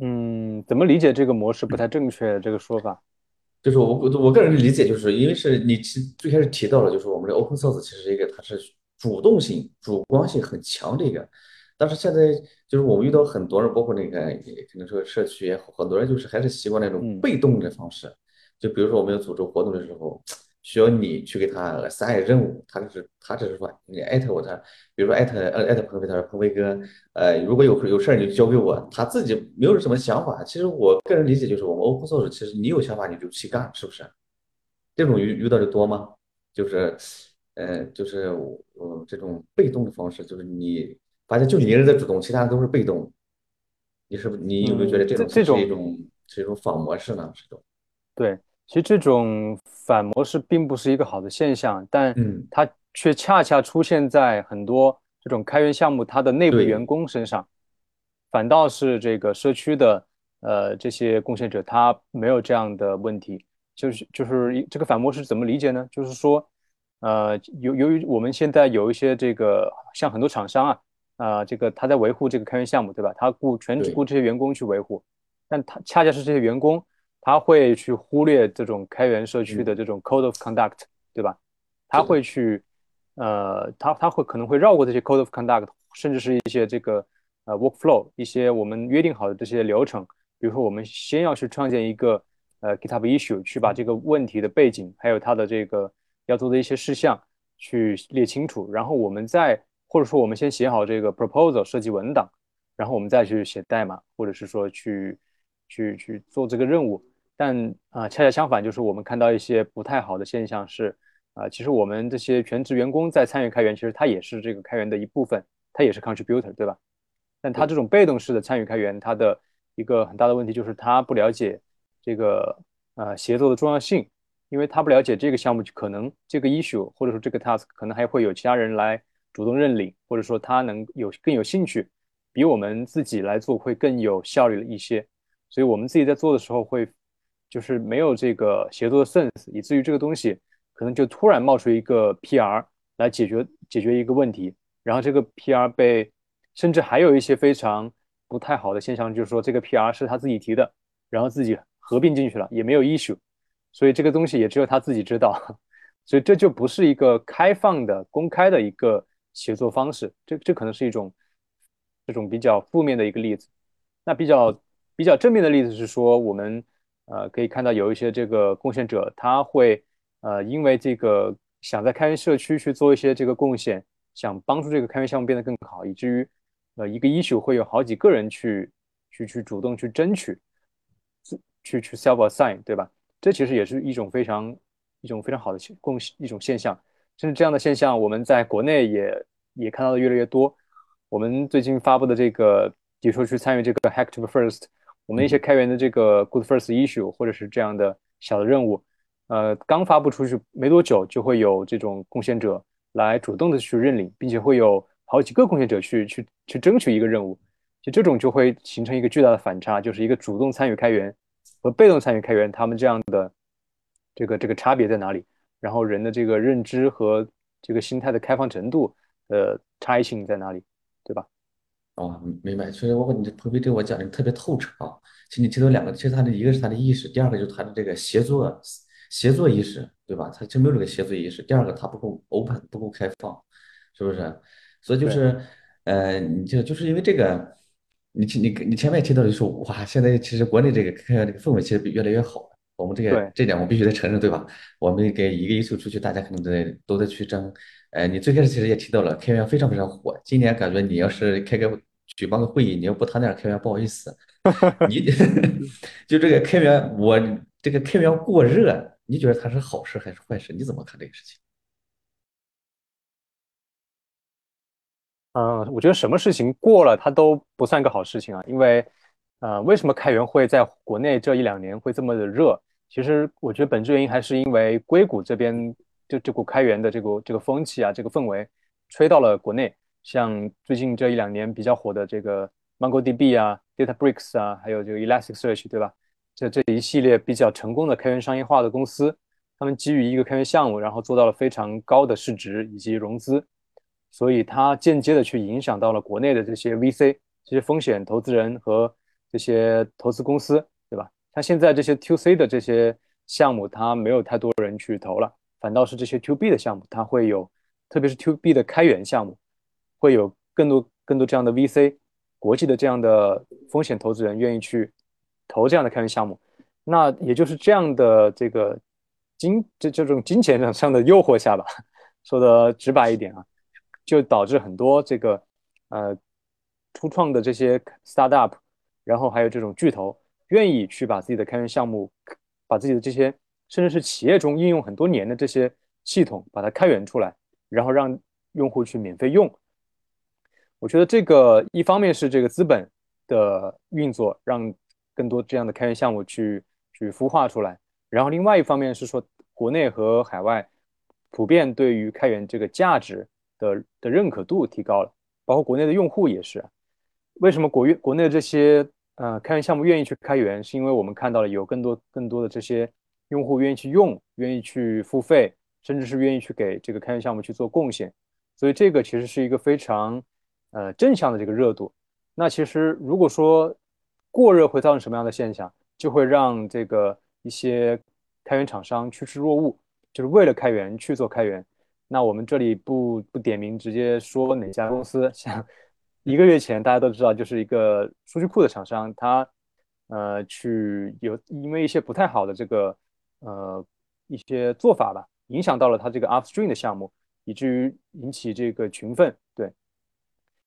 嗯，怎么理解这个模式不太正确这个说法？就是我我我个人的理解，就是因为是你其最开始提到了，就是我们的 open source 其实是一个它是主动性、主观性很强的一个，但是现在就是我们遇到很多人，包括那个可能说社区也好，很多人就是还是习惯那种被动的方式，就比如说我们要组织活动的时候。需要你去给他 assign 任务，他就是他只是说你艾特我他，比如说艾特呃艾特鹏飞，他说鹏飞哥，呃如果有有事儿你就交给我，他自己没有什么想法。其实我个人理解就是我们 open source 其实你有想法你就去干，是不是？这种遇遇到的多吗？就是呃就是呃这种被动的方式，就是你发现就你一个人在主动，其他人都是被动。你是不是你有没有觉得这种是一种是一种仿模式呢？这种对。其实这种反模式并不是一个好的现象，但它却恰恰出现在很多这种开源项目它的内部员工身上，反倒是这个社区的呃这些贡献者他没有这样的问题。就是就是这个反模式怎么理解呢？就是说，呃，由由于我们现在有一些这个像很多厂商啊啊，这个他在维护这个开源项目，对吧？他雇全职雇这些员工去维护，但他恰恰是这些员工。他会去忽略这种开源社区的这种 code of conduct，对吧？他会去，呃，他他会可能会绕过这些 code of conduct，甚至是一些这个呃 workflow，一些我们约定好的这些流程。比如说，我们先要去创建一个呃 GitHub issue，去把这个问题的背景，还有它的这个要做的一些事项去列清楚。然后我们再或者说我们先写好这个 proposal 设计文档，然后我们再去写代码，或者是说去去去做这个任务。但啊，恰恰相反，就是我们看到一些不太好的现象是，啊，其实我们这些全职员工在参与开源，其实他也是这个开源的一部分，他也是 contributor，对吧？但他这种被动式的参与开源，他的一个很大的问题就是他不了解这个呃协作的重要性，因为他不了解这个项目，可能这个 issue 或者说这个 task 可能还会有其他人来主动认领，或者说他能有更有兴趣，比我们自己来做会更有效率一些。所以我们自己在做的时候会就是没有这个协作的 sense，以至于这个东西可能就突然冒出一个 PR 来解决解决一个问题，然后这个 PR 被甚至还有一些非常不太好的现象，就是说这个 PR 是他自己提的，然后自己合并进去了，也没有 issue，所以这个东西也只有他自己知道，所以这就不是一个开放的、公开的一个协作方式，这这可能是一种这种比较负面的一个例子。那比较比较正面的例子是说，我们呃可以看到有一些这个贡献者，他会呃因为这个想在开源社区去做一些这个贡献，想帮助这个开源项目变得更好，以至于呃，一个 issue 会有好几个人去去去主动去争取，去去 self assign，对吧？这其实也是一种非常一种非常好的共一种现象。甚至这样的现象，我们在国内也也看到的越来越多。我们最近发布的这个，比如说去参与这个 Hack to First，我们一些开源的这个 Good First issue，或者是这样的小的任务，呃，刚发布出去没多久，就会有这种贡献者来主动的去认领，并且会有。好几个贡献者去去去争取一个任务，就这种就会形成一个巨大的反差，就是一个主动参与开源和被动参与开源，他们这样的这个这个差别在哪里？然后人的这个认知和这个心态的开放程度呃差异性在哪里？对吧？哦，明白。所以我你彭飞对我讲的特别透彻啊。其实你提到两个，其实他的一个是他的意识，第二个就是他的这个协作协作意识，对吧？他就没有这个协作意识。第二个他不够 open，不够开放，是不是？所以就是，呃，你就就是因为这个，你你你前面提到的说，哇，现在其实国内这个开源这个氛围其实比越来越好了。我们这个这点我必须得承认，对吧？我们给一个因素出去，大家可能得都在去争。呃，你最开始其实也提到了开源非常非常火，今年感觉你要是开个举办个会议，你要不谈点开源，不好意思。你 就这个开源，我这个开源过热，你觉得它是好事还是坏事？你怎么看这个事情？嗯，我觉得什么事情过了，它都不算个好事情啊。因为，呃，为什么开源会在国内这一两年会这么的热？其实我觉得本质原因还是因为硅谷这边就这股开源的这股这个风气啊，这个氛围吹到了国内。像最近这一两年比较火的这个 MongoDB 啊、DataBricks 啊，还有这个 Elasticsearch，对吧？这这一系列比较成功的开源商业化的公司，他们基于一个开源项目，然后做到了非常高的市值以及融资。所以它间接的去影响到了国内的这些 VC、这些风险投资人和这些投资公司，对吧？像现在这些 To C 的这些项目，它没有太多人去投了，反倒是这些 To B 的项目，它会有，特别是 To B 的开源项目，会有更多更多这样的 VC、国际的这样的风险投资人愿意去投这样的开源项目。那也就是这样的这个金这这种金钱上的诱惑下吧，说的直白一点啊。就导致很多这个呃初创的这些 startup，然后还有这种巨头愿意去把自己的开源项目，把自己的这些甚至是企业中应用很多年的这些系统把它开源出来，然后让用户去免费用。我觉得这个一方面是这个资本的运作，让更多这样的开源项目去去孵化出来，然后另外一方面是说国内和海外普遍对于开源这个价值。的的认可度提高了，包括国内的用户也是。为什么国国内的这些呃开源项目愿意去开源？是因为我们看到了有更多更多的这些用户愿意去用，愿意去付费，甚至是愿意去给这个开源项目去做贡献。所以这个其实是一个非常呃正向的这个热度。那其实如果说过热会造成什么样的现象？就会让这个一些开源厂商趋之若鹜，就是为了开源去做开源。那我们这里不不点名，直接说哪家公司。像一个月前，大家都知道，就是一个数据库的厂商，他呃去有因为一些不太好的这个呃一些做法吧，影响到了他这个 Upstream 的项目，以至于引起这个群愤。对，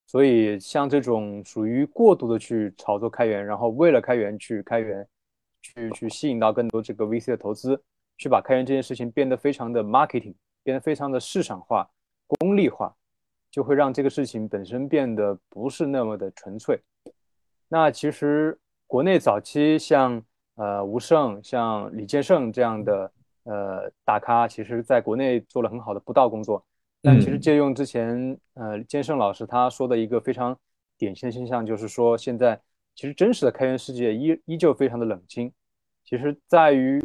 所以像这种属于过度的去炒作开源，然后为了开源去开源，去去吸引到更多这个 VC 的投资，去把开源这件事情变得非常的 marketing。变得非常的市场化、功利化，就会让这个事情本身变得不是那么的纯粹。那其实国内早期像呃吴胜、像李建胜这样的呃大咖，其实在国内做了很好的布道工作。但其实借用之前呃建胜老师他说的一个非常典型的现象，就是说现在其实真实的开源世界依依旧非常的冷清。其实在于，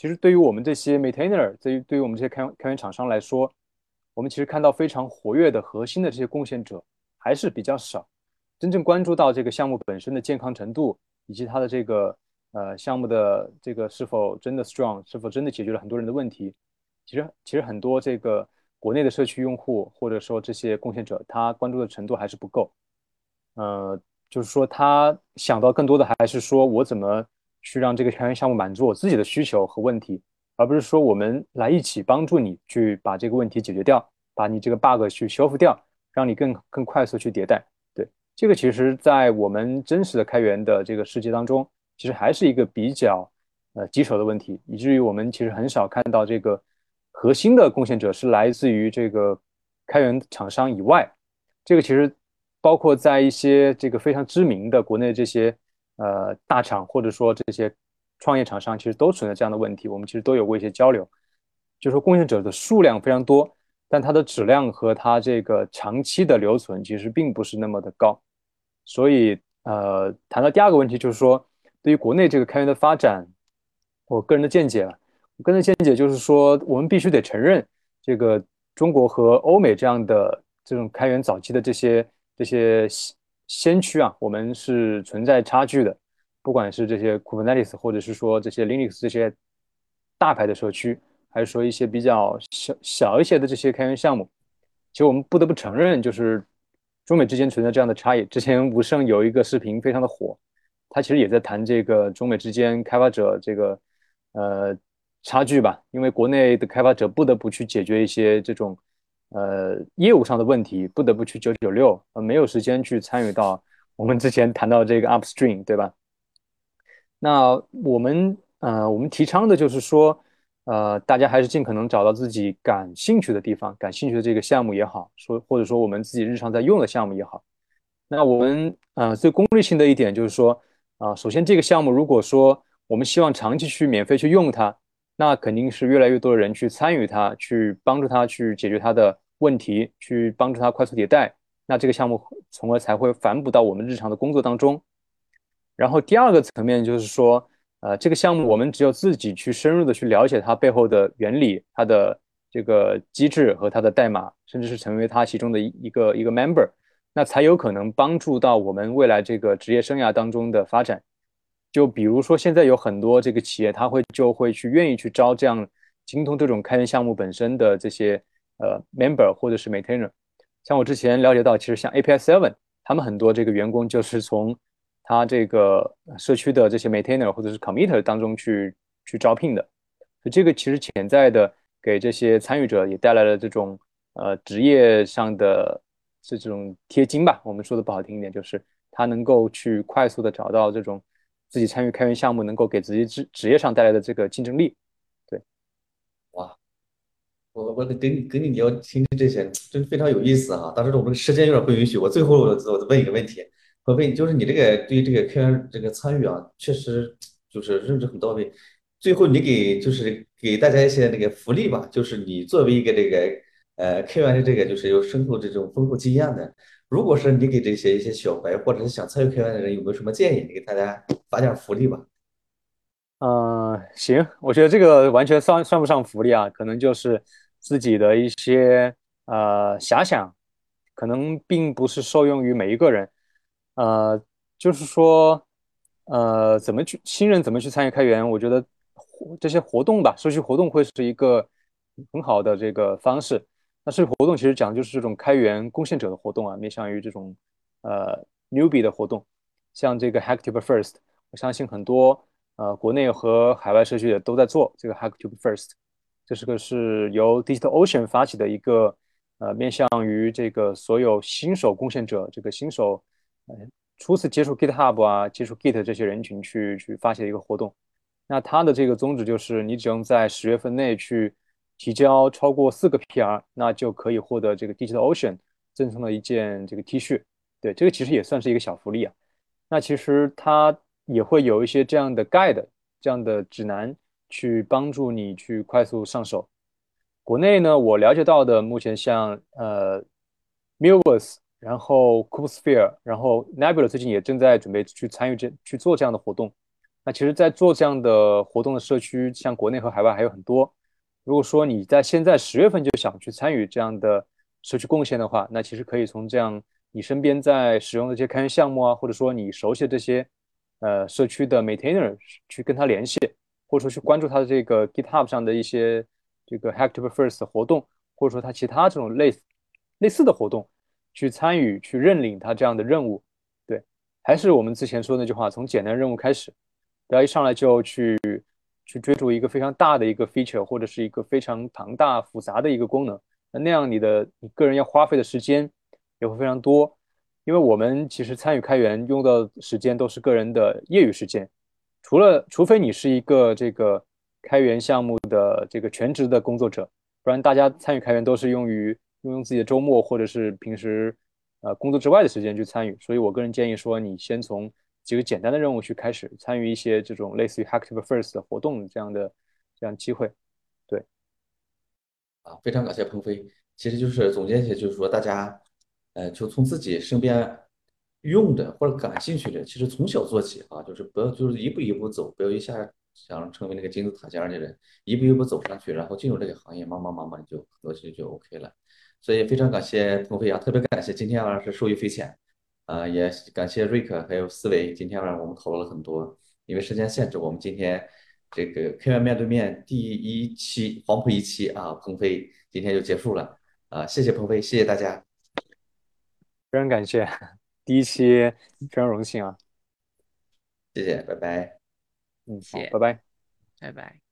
其实对于我们这些 maintainer，对于对于我们这些开开源厂商来说，我们其实看到非常活跃的核心的这些贡献者还是比较少。真正关注到这个项目本身的健康程度，以及它的这个呃项目的这个是否真的 strong，是否真的解决了很多人的问题，其实其实很多这个国内的社区用户或者说这些贡献者，他关注的程度还是不够。呃，就是说他想到更多的还是说我怎么去让这个开源项目满足我自己的需求和问题，而不是说我们来一起帮助你去把这个问题解决掉，把你这个 bug 去修复掉，让你更更快速去迭代。对这个其实，在我们真实的开源的这个世界当中，其实还是一个比较呃棘手的问题，以至于我们其实很少看到这个核心的贡献者是来自于这个开源厂商以外。这个其实包括在一些这个非常知名的国内这些呃大厂，或者说这些创业厂商，其实都存在这样的问题。我们其实都有过一些交流，就是说贡献者的数量非常多，但它的质量和它这个长期的留存其实并不是那么的高。所以，呃，谈到第二个问题，就是说，对于国内这个开源的发展，我个人的见解啊，我个人的见解就是说，我们必须得承认，这个中国和欧美这样的这种开源早期的这些这些先驱啊，我们是存在差距的。不管是这些 Kubernetes，或者是说这些 Linux 这些大牌的社区，还是说一些比较小小一些的这些开源项目，其实我们不得不承认，就是。中美之间存在这样的差异。之前吴胜有一个视频非常的火，他其实也在谈这个中美之间开发者这个呃差距吧。因为国内的开发者不得不去解决一些这种呃业务上的问题，不得不去九九六，呃没有时间去参与到我们之前谈到这个 upstream，对吧？那我们呃我们提倡的就是说。呃，大家还是尽可能找到自己感兴趣的地方，感兴趣的这个项目也好，说或者说我们自己日常在用的项目也好。那我们呃最功利性的一点就是说，啊，首先这个项目如果说我们希望长期去免费去用它，那肯定是越来越多的人去参与它，去帮助它去解决它的问题，去帮助它快速迭代，那这个项目从而才会反哺到我们日常的工作当中。然后第二个层面就是说。呃，这个项目我们只有自己去深入的去了解它背后的原理、它的这个机制和它的代码，甚至是成为它其中的一一个一个 member，那才有可能帮助到我们未来这个职业生涯当中的发展。就比如说现在有很多这个企业，他会就会去愿意去招这样精通这种开源项目本身的这些呃 member 或者是 maintainer。像我之前了解到，其实像 API Seven，他们很多这个员工就是从他这个社区的这些 maintainer 或者是 committer 当中去去招聘的，所以这个其实潜在的给这些参与者也带来了这种呃职业上的这种贴金吧。我们说的不好听一点，就是他能够去快速的找到这种自己参与开源项目能够给自己职职业上带来的这个竞争力。对，哇，我我跟你跟你聊听听这些真非常有意思哈。但是我们时间有点不允许，我最后我我问一个问题。何飞，就是你这个对于这个开源这个参与啊，确实就是认知很到位。最后你给就是给大家一些那个福利吧，就是你作为一个这个呃开源的这个就是有深厚这种丰富经验的，如果是你给这些一些小白或者是想参与开源的人，有没有什么建议？你给大家发点福利吧。嗯，行，我觉得这个完全算算不上福利啊，可能就是自己的一些呃遐想，可能并不是受用于每一个人。呃，就是说，呃，怎么去新人怎么去参与开源？我觉得这些活动吧，社区活动会是一个很好的这个方式。那社区活动其实讲的就是这种开源贡献者的活动啊，面向于这种呃 newbie 的活动，像这个 Hacktube First，我相信很多呃国内和海外社区也都在做这个 Hacktube First，这是个是由 DigitalOcean 发起的一个呃面向于这个所有新手贡献者，这个新手。呃初次接触 GitHub 啊，接触 Git 这些人群去去发起的一个活动，那它的这个宗旨就是，你只用在十月份内去提交超过四个 PR，那就可以获得这个 DigitalOcean 赠送的一件这个 T 恤。对，这个其实也算是一个小福利啊。那其实它也会有一些这样的 guide 这样的指南去帮助你去快速上手。国内呢，我了解到的目前像呃 m i l v e s 然后 Coopsphere，然后 Nebula 最近也正在准备去参与这去做这样的活动。那其实，在做这样的活动的社区，像国内和海外还有很多。如果说你在现在十月份就想去参与这样的社区贡献的话，那其实可以从这样你身边在使用的这些开源项目啊，或者说你熟悉的这些呃社区的 maintainer 去跟他联系，或者说去关注他的这个 GitHub 上的一些这个 Hacktober First 活动，或者说他其他这种类似类似的活动。去参与、去认领他这样的任务，对，还是我们之前说的那句话，从简单任务开始，不要一上来就去去追逐一个非常大的一个 feature 或者是一个非常庞大复杂的一个功能，那那样你的你个人要花费的时间也会非常多，因为我们其实参与开源用的时间都是个人的业余时间，除了除非你是一个这个开源项目的这个全职的工作者，不然大家参与开源都是用于。用用自己的周末或者是平时，呃，工作之外的时间去参与，所以我个人建议说，你先从几个简单的任务去开始参与一些这种类似于 Hacktober First 的活动这样的这样机会。对，啊，非常感谢鹏飞。其实就是总结一下，就是说大家，呃，就从自己身边用的或者感兴趣的，其实从小做起啊，就是不要就是一步一步走，不要一下想成为那个金字塔尖的人，一步一步走上去，然后进入这个行业，慢慢慢慢就很多事情就 OK 了。所以非常感谢鹏飞啊，特别感谢今天晚上是受益匪浅，啊，也感谢瑞克还有思维，今天晚上我们讨论了很多，因为时间限制，我们今天这个开源面对面第一期黄埔一期啊，鹏飞今天就结束了。啊，谢谢鹏飞，谢谢大家，非常感谢，第一期非常荣幸啊，谢谢，拜拜，嗯，好，拜拜，拜拜。